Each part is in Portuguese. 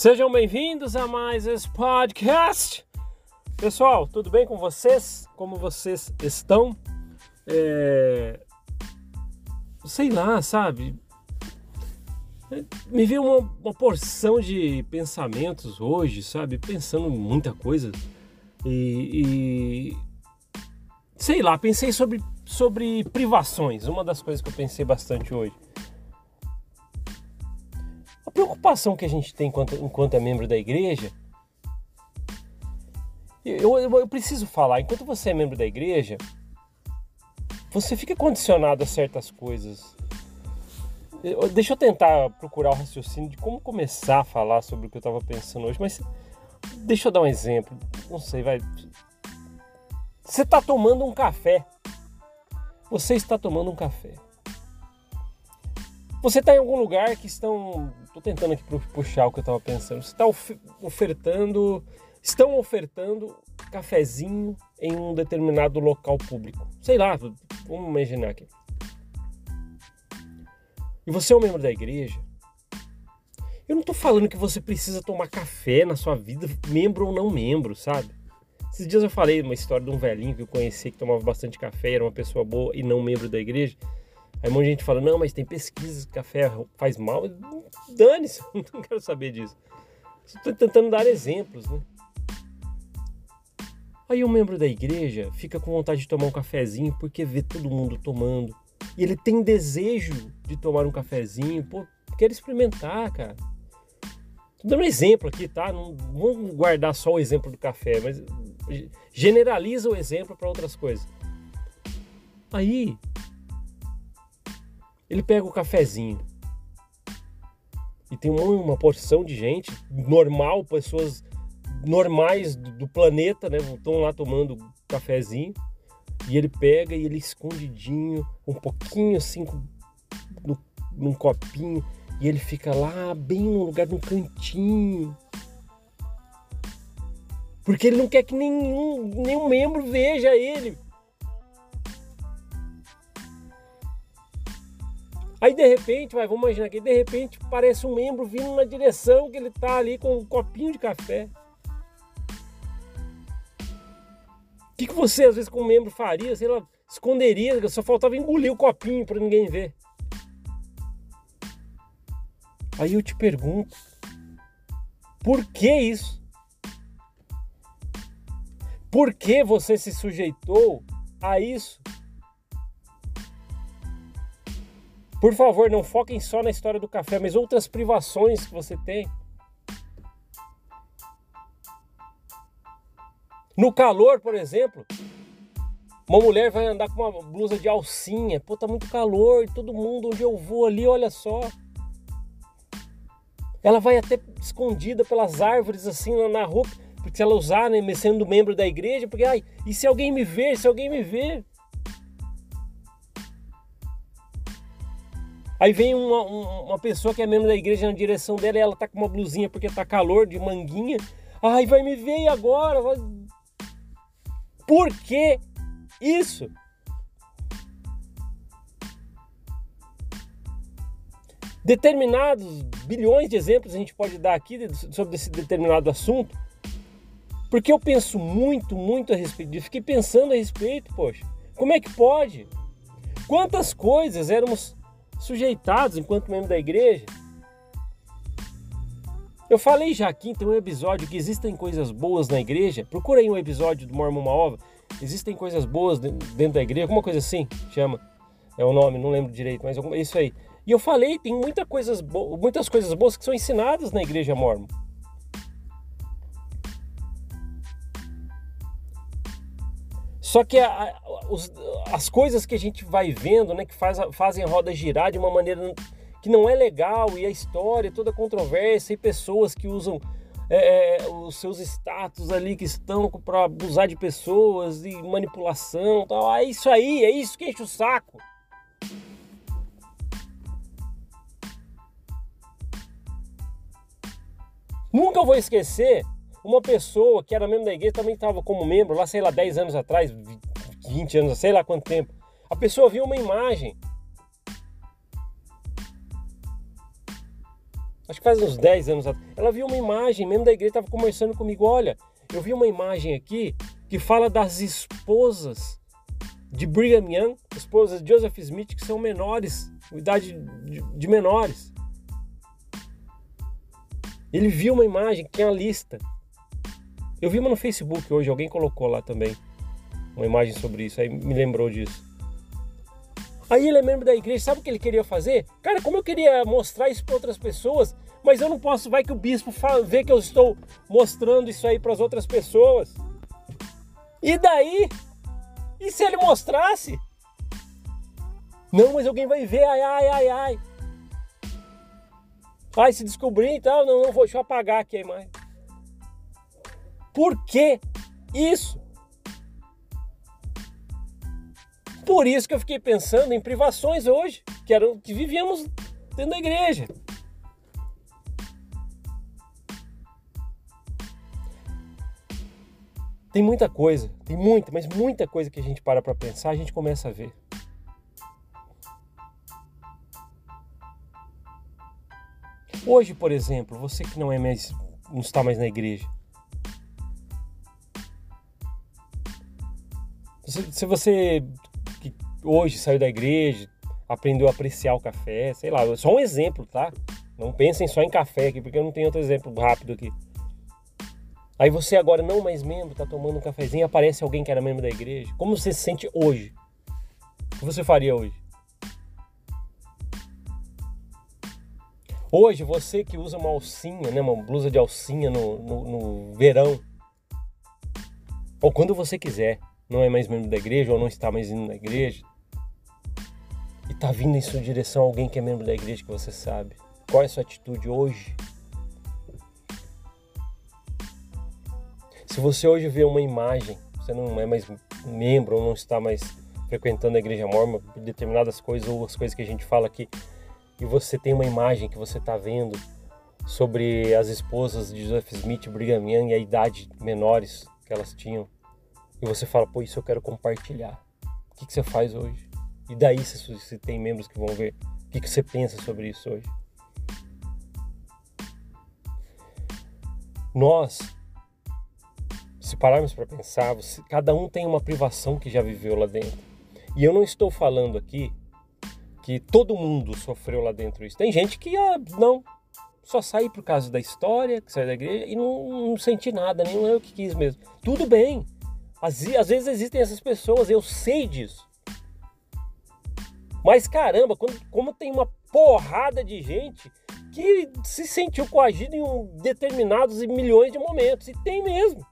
Sejam bem-vindos a mais esse podcast. Pessoal, tudo bem com vocês? Como vocês estão? É... Sei lá, sabe? Me veio uma, uma, porção de pensamentos hoje, sabe? Pensando muita coisa. E, e, sei lá, pensei sobre, sobre privações, uma das coisas que eu pensei bastante hoje. Preocupação que a gente tem enquanto, enquanto é membro da igreja. Eu, eu, eu preciso falar, enquanto você é membro da igreja, você fica condicionado a certas coisas. Eu, deixa eu tentar procurar o raciocínio de como começar a falar sobre o que eu estava pensando hoje, mas deixa eu dar um exemplo. Não sei, vai. Você está tomando um café. Você está tomando um café. Você está em algum lugar que estão. Estou tentando aqui puxar o que eu estava pensando. Você está ofertando. Estão ofertando cafezinho em um determinado local público. Sei lá, vamos imaginar aqui. E você é um membro da igreja. Eu não estou falando que você precisa tomar café na sua vida, membro ou não membro, sabe? Esses dias eu falei uma história de um velhinho que eu conheci que tomava bastante café, era uma pessoa boa e não membro da igreja. Aí um monte de gente fala, não, mas tem pesquisas que café faz mal. Dane-se, não quero saber disso. Estou tentando dar exemplos, né? Aí um membro da igreja fica com vontade de tomar um cafezinho porque vê todo mundo tomando. E ele tem desejo de tomar um cafezinho, pô, quer experimentar, cara. Tô dando um exemplo aqui, tá? Não vamos guardar só o exemplo do café, mas generaliza o exemplo para outras coisas. Aí ele pega o cafezinho. E tem uma, porção de gente normal, pessoas normais do, do planeta, né? Estão lá tomando cafezinho. E ele pega e ele escondidinho, um pouquinho assim, no, num copinho. E ele fica lá, bem no lugar, num cantinho. Porque ele não quer que nenhum, nenhum membro veja ele. Aí de repente, vai, vamos imaginar que de repente parece um membro vindo na direção que ele tá ali com um copinho de café. O que, que você, às vezes, como membro faria? Sei lá, esconderia, só faltava engolir o copinho para ninguém ver. Aí eu te pergunto, por que isso? Por que você se sujeitou a isso? Por favor, não foquem só na história do café, mas outras privações que você tem. No calor, por exemplo, uma mulher vai andar com uma blusa de alcinha. Pô, tá muito calor, todo mundo onde eu vou ali, olha só. Ela vai até escondida pelas árvores assim na rua, porque se ela usar, né, sendo membro da igreja, porque ai, e se alguém me ver, se alguém me ver? Aí vem uma, uma pessoa que é membro da igreja na direção dela e ela tá com uma blusinha porque tá calor, de manguinha. Ai, vai me ver agora? Vai... Por que isso? Determinados bilhões de exemplos a gente pode dar aqui sobre esse determinado assunto, porque eu penso muito, muito a respeito disso. Fiquei pensando a respeito, poxa, como é que pode? Quantas coisas éramos sujeitados enquanto membro da igreja. Eu falei já aqui, tem um episódio que existem coisas boas na igreja. Procura aí um episódio do Mormon Maova. Existem coisas boas dentro da igreja, alguma coisa assim, chama. É o nome, não lembro direito, mas é isso aí. E eu falei, tem muita coisas muitas coisas boas que são ensinadas na igreja mormon. Só que a, a, os, as coisas que a gente vai vendo, né, que faz, fazem a roda girar de uma maneira que não é legal, e a história, toda a controvérsia, e pessoas que usam é, é os seus status ali que estão para abusar de pessoas e manipulação, tal. É isso aí, é isso que enche o saco. Nunca vou esquecer uma pessoa que era membro da igreja, também estava como membro lá, sei lá, 10 anos atrás, 20 anos, sei lá quanto tempo. A pessoa viu uma imagem. acho que faz uns 10 anos atrás. Ela viu uma imagem, mesmo da igreja, estava conversando comigo. Olha, eu vi uma imagem aqui que fala das esposas de Brigham Young, esposas de Joseph Smith, que são menores, idade de, menores. Ele viu uma imagem que tinha a lista. Eu vi uma no Facebook hoje, alguém colocou lá também uma imagem sobre isso, aí me lembrou disso. Aí ele é membro da igreja, sabe o que ele queria fazer? Cara, como eu queria mostrar isso para outras pessoas, mas eu não posso, vai que o bispo vê que eu estou mostrando isso aí para as outras pessoas. E daí? E se ele mostrasse? Não, mas alguém vai ver, ai, ai, ai, ai. Ai, se descobrir e tal, não, não vou, deixa eu apagar aqui a imagem. Por que isso? Por isso que eu fiquei pensando em privações hoje, que eram que vivíamos dentro da igreja. Tem muita coisa, tem muita, mas muita coisa que a gente para para pensar, a gente começa a ver. Hoje, por exemplo, você que não é mais, não está mais na igreja, se você que hoje saiu da igreja, aprendeu a apreciar o café, sei lá, só um exemplo, tá? Não pensem só em café aqui, porque eu não tenho outro exemplo rápido aqui. Aí você agora não mais membro, tá tomando um cafezinho, aparece alguém que era membro da igreja. Como você se sente hoje? O que você faria hoje? Hoje, você que usa uma alcinha, né, uma blusa de alcinha no, no, no verão, ou quando você quiser, não é mais membro da igreja ou não está mais indo na igreja, e está vindo em sua direção alguém que é membro da igreja que você sabe. Qual é a sua atitude hoje? Se você hoje vê uma imagem, você não é mais membro ou não está mais frequentando a igreja mormon por determinadas coisas ou as coisas que a gente fala aqui, e você tem uma imagem que você está vendo sobre as esposas de Joseph Smith e Brigham Young e a idade menores que elas tinham, e você fala, pô, isso eu quero compartilhar. O que, que você faz hoje? E daí, se, se tem membros que vão ver, o que, que você pensa sobre isso hoje? Nós, se pararmos para pensar, você, cada um tem uma privação que já viveu lá dentro. E eu não estou falando aqui que todo mundo sofreu lá dentro isso. Tem gente que ah, não, só sai por causa da história, que sai da igreja e não, não senti nada, nem eu que quis mesmo. Tudo bem, às, às vezes existem essas pessoas, eu sei disso. Mas caramba, quando, como tem uma porrada de gente que se sentiu coagido em um determinados milhões de momentos. E tem mesmo.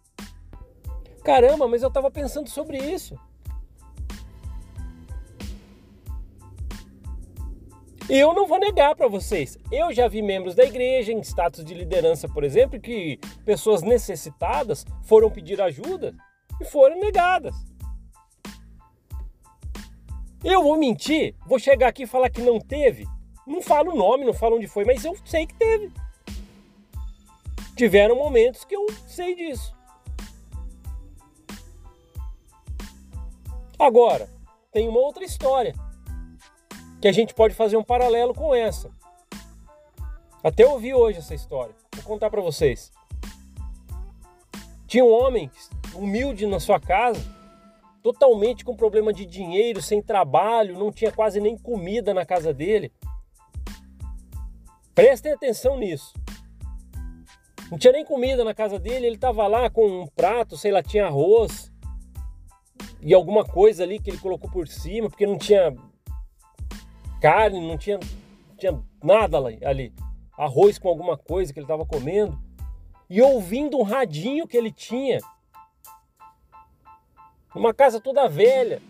Caramba, mas eu estava pensando sobre isso. E eu não vou negar para vocês. Eu já vi membros da igreja em status de liderança, por exemplo, que pessoas necessitadas foram pedir ajuda e foram negadas. Eu vou mentir? Vou chegar aqui e falar que não teve? Não falo o nome, não falo onde foi, mas eu sei que teve. Tiveram momentos que eu sei disso. Agora, tem uma outra história que a gente pode fazer um paralelo com essa. Até ouvi hoje essa história. Vou contar para vocês. Tinha um homem humilde na sua casa, totalmente com problema de dinheiro, sem trabalho, não tinha quase nem comida na casa dele. Prestem atenção nisso. Não tinha nem comida na casa dele, ele estava lá com um prato, sei lá, tinha arroz e alguma coisa ali que ele colocou por cima, porque não tinha carne, não tinha, tinha nada ali. Arroz com alguma coisa que ele estava comendo. E ouvindo um radinho que ele tinha uma casa toda velha.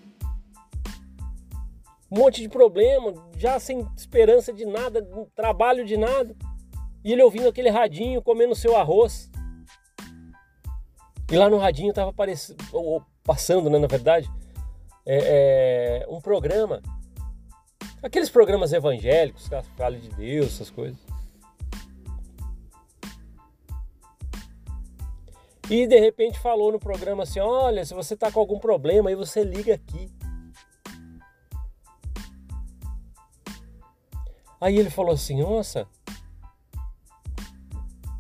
Um monte de problema, já sem esperança de nada, trabalho de nada. E ele ouvindo aquele radinho, comendo seu arroz. E lá no radinho estava passando, né, na verdade, é, é, um programa. Aqueles programas evangélicos, fala de Deus, essas coisas. E de repente falou no programa assim: olha, se você está com algum problema, aí você liga aqui. Aí ele falou assim: nossa,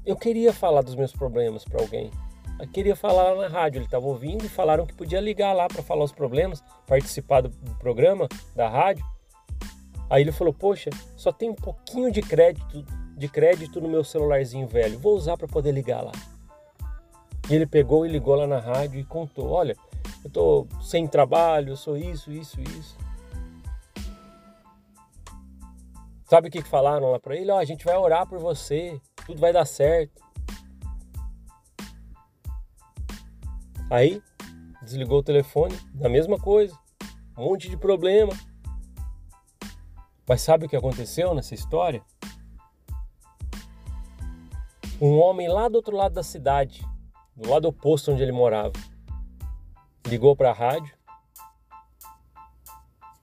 eu queria falar dos meus problemas para alguém. Eu queria falar na rádio, ele estava ouvindo e falaram que podia ligar lá para falar os problemas, participar do programa da rádio. Aí ele falou: "Poxa, só tem um pouquinho de crédito, de crédito no meu celularzinho velho. Vou usar para poder ligar lá". E ele pegou e ligou lá na rádio e contou: "Olha, eu tô sem trabalho, eu sou isso, isso, isso". Sabe o que falaram lá para ele? Ó, oh, a gente vai orar por você, tudo vai dar certo. Aí desligou o telefone, a mesma coisa, um monte de problema. Mas sabe o que aconteceu nessa história? Um homem lá do outro lado da cidade, do lado oposto onde ele morava, ligou para a rádio,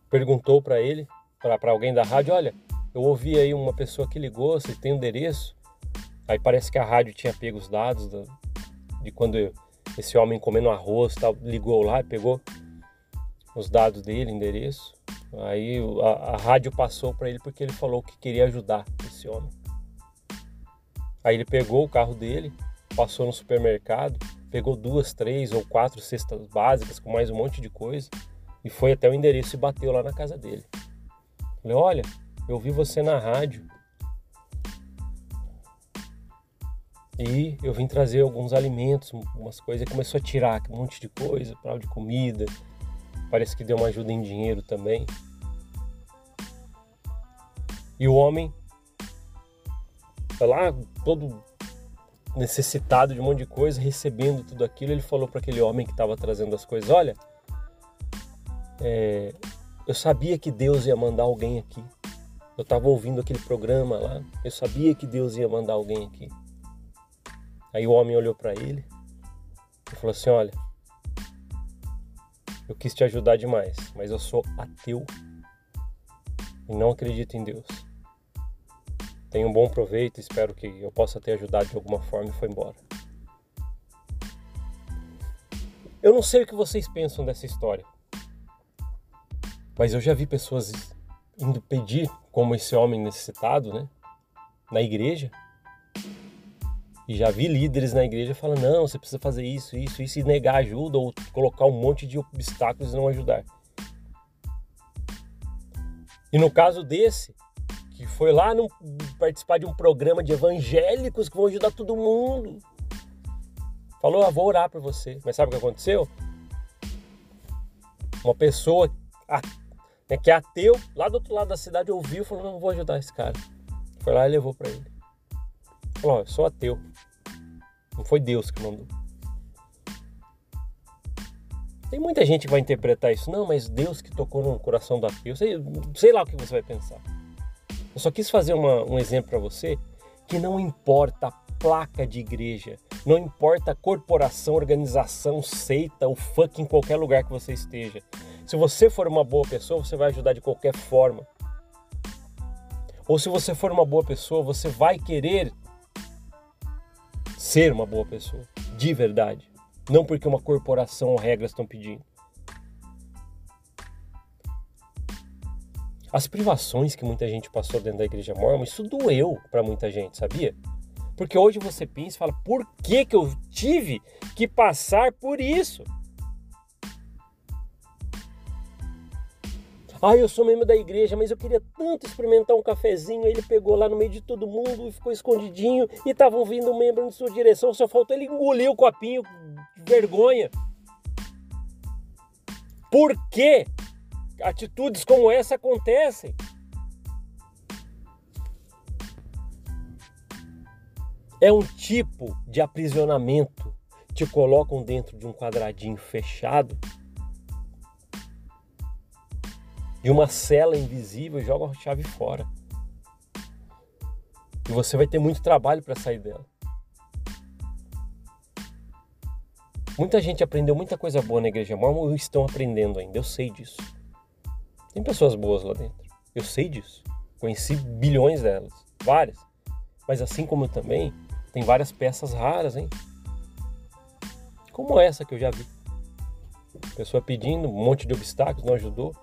perguntou para ele, para alguém da rádio, olha, eu ouvi aí uma pessoa que ligou, você tem endereço? Aí parece que a rádio tinha pego os dados da, de quando eu, esse homem comendo arroz tal, ligou lá e pegou os dados dele, endereço. Aí a, a rádio passou para ele porque ele falou que queria ajudar esse homem. Aí ele pegou o carro dele, passou no supermercado, pegou duas, três ou quatro cestas básicas com mais um monte de coisa e foi até o endereço e bateu lá na casa dele. Falei, olha, eu vi você na rádio E eu vim trazer alguns alimentos, umas coisas, e começou a tirar um monte de coisa, para de comida. Parece que deu uma ajuda em dinheiro também. E o homem foi lá todo necessitado de um monte de coisa, recebendo tudo aquilo, ele falou para aquele homem que estava trazendo as coisas: Olha, é, eu sabia que Deus ia mandar alguém aqui. Eu estava ouvindo aquele programa lá, eu sabia que Deus ia mandar alguém aqui. Aí o homem olhou para ele e falou assim: Olha, eu quis te ajudar demais, mas eu sou ateu e não acredito em Deus. Tenha um bom proveito, espero que eu possa ter ajudado de alguma forma e foi embora. Eu não sei o que vocês pensam dessa história, mas eu já vi pessoas indo pedir, como esse homem necessitado, né, na igreja, e já vi líderes na igreja falando: não, você precisa fazer isso, isso, isso, e negar ajuda ou colocar um monte de obstáculos e não ajudar. E no caso desse, que foi lá no, participar de um programa de evangélicos que vão ajudar todo mundo, falou: ah, vou orar por você. Mas sabe o que aconteceu? Uma pessoa né, que é ateu, lá do outro lado da cidade, ouviu e falou: não, vou ajudar esse cara. Foi lá e levou para ele. Falou: eu sou ateu. Não foi Deus que mandou. Tem muita gente que vai interpretar isso, não, mas Deus que tocou no coração do ateu. Sei, sei lá o que você vai pensar. Eu só quis fazer uma, um exemplo para você que não importa a placa de igreja, não importa a corporação, organização, seita, o fuck em qualquer lugar que você esteja. Se você for uma boa pessoa, você vai ajudar de qualquer forma. Ou se você for uma boa pessoa, você vai querer ser uma boa pessoa, de verdade. Não porque uma corporação ou regras estão pedindo. As privações que muita gente passou dentro da igreja mormon, isso doeu para muita gente, sabia? Porque hoje você pensa e fala, por que, que eu tive que passar por isso? Ah, eu sou membro da igreja, mas eu queria tanto experimentar um cafezinho. Ele pegou lá no meio de todo mundo e ficou escondidinho. E estavam vindo um membro em sua direção. Só faltou ele engolir o copinho vergonha. Por que atitudes como essa acontecem? É um tipo de aprisionamento. Te colocam dentro de um quadradinho fechado de uma cela invisível e joga a chave fora. E você vai ter muito trabalho para sair dela. Muita gente aprendeu muita coisa boa na igreja ou estão aprendendo ainda. Eu sei disso. Tem pessoas boas lá dentro. Eu sei disso. Conheci bilhões delas, várias. Mas assim como eu também, tem várias peças raras, hein? Como essa que eu já vi. Pessoa pedindo um monte de obstáculos, não ajudou.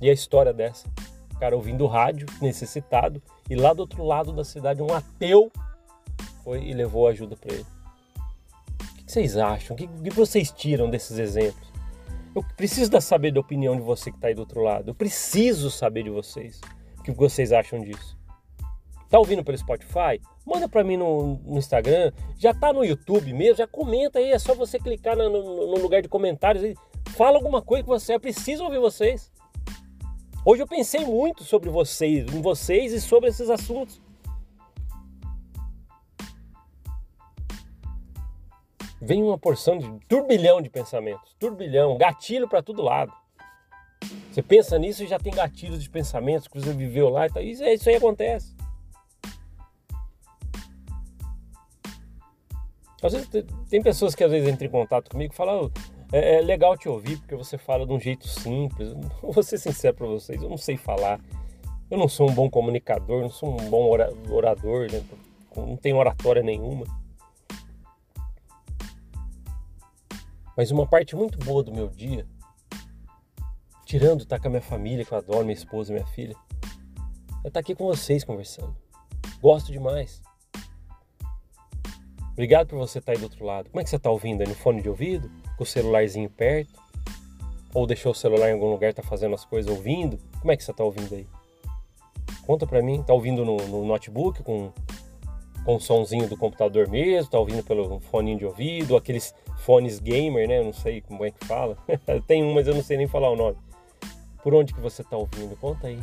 E a história dessa? O cara ouvindo rádio, necessitado, e lá do outro lado da cidade, um ateu foi e levou ajuda para ele. O que vocês acham? O que vocês tiram desses exemplos? Eu preciso da saber da opinião de você que está aí do outro lado. Eu preciso saber de vocês. O que vocês acham disso? Tá ouvindo pelo Spotify? Manda para mim no, no, Instagram. Já tá no YouTube mesmo? Já comenta aí. É só você clicar no, no, no lugar de comentários e fala alguma coisa que você. Eu preciso ouvir vocês. Hoje eu pensei muito sobre vocês, em vocês e sobre esses assuntos. Vem uma porção de turbilhão de pensamentos, turbilhão, gatilho para todo lado. Você pensa nisso e já tem gatilhos de pensamentos que você viveu lá e tal. Isso, isso aí acontece. Às vezes tem pessoas que às vezes entram em contato comigo e falam, é, é, legal te ouvir porque você fala de um jeito simples. Vou ser sincero para vocês, eu não sei falar. Eu não sou um bom comunicador, não sou um bom orador, né? não tenho oratória nenhuma. Mas uma parte muito boa do meu dia, tirando estar com a minha família, que eu adoro, minha esposa, minha filha, é estar aqui com vocês conversando. Gosto demais. Obrigado por você estar aí do outro lado. Como é que você está ouvindo? Aí no fone de ouvido? Com o celularzinho perto? Ou deixou o celular em algum lugar, está fazendo as coisas ouvindo? Como é que você está ouvindo aí? Conta pra mim. Tá ouvindo no, no notebook com, com o somzinho do computador mesmo? Tá ouvindo pelo fone de ouvido? Aqueles fones gamer, né? Eu não sei como é que fala. Tem um, mas eu não sei nem falar o nome. Por onde que você tá ouvindo? Conta aí.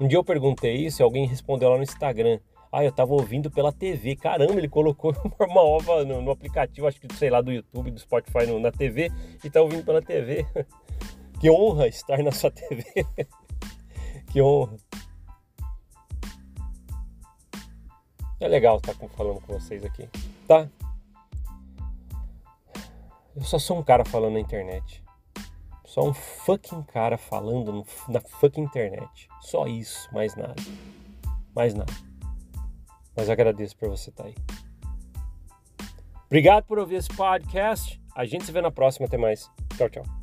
Um dia eu perguntei isso e alguém respondeu lá no Instagram. Ah, eu tava ouvindo pela TV. Caramba, ele colocou uma ova no, no aplicativo, acho que sei lá, do YouTube, do Spotify no, na TV e tá ouvindo pela TV. que honra estar na sua TV. que honra. É legal estar falando com vocês aqui, tá? Eu só sou um cara falando na internet. Só um fucking cara falando na fucking internet. Só isso, mais nada. Mais nada. Mas agradeço por você estar aí. Obrigado por ouvir esse podcast. A gente se vê na próxima. Até mais. Tchau, tchau.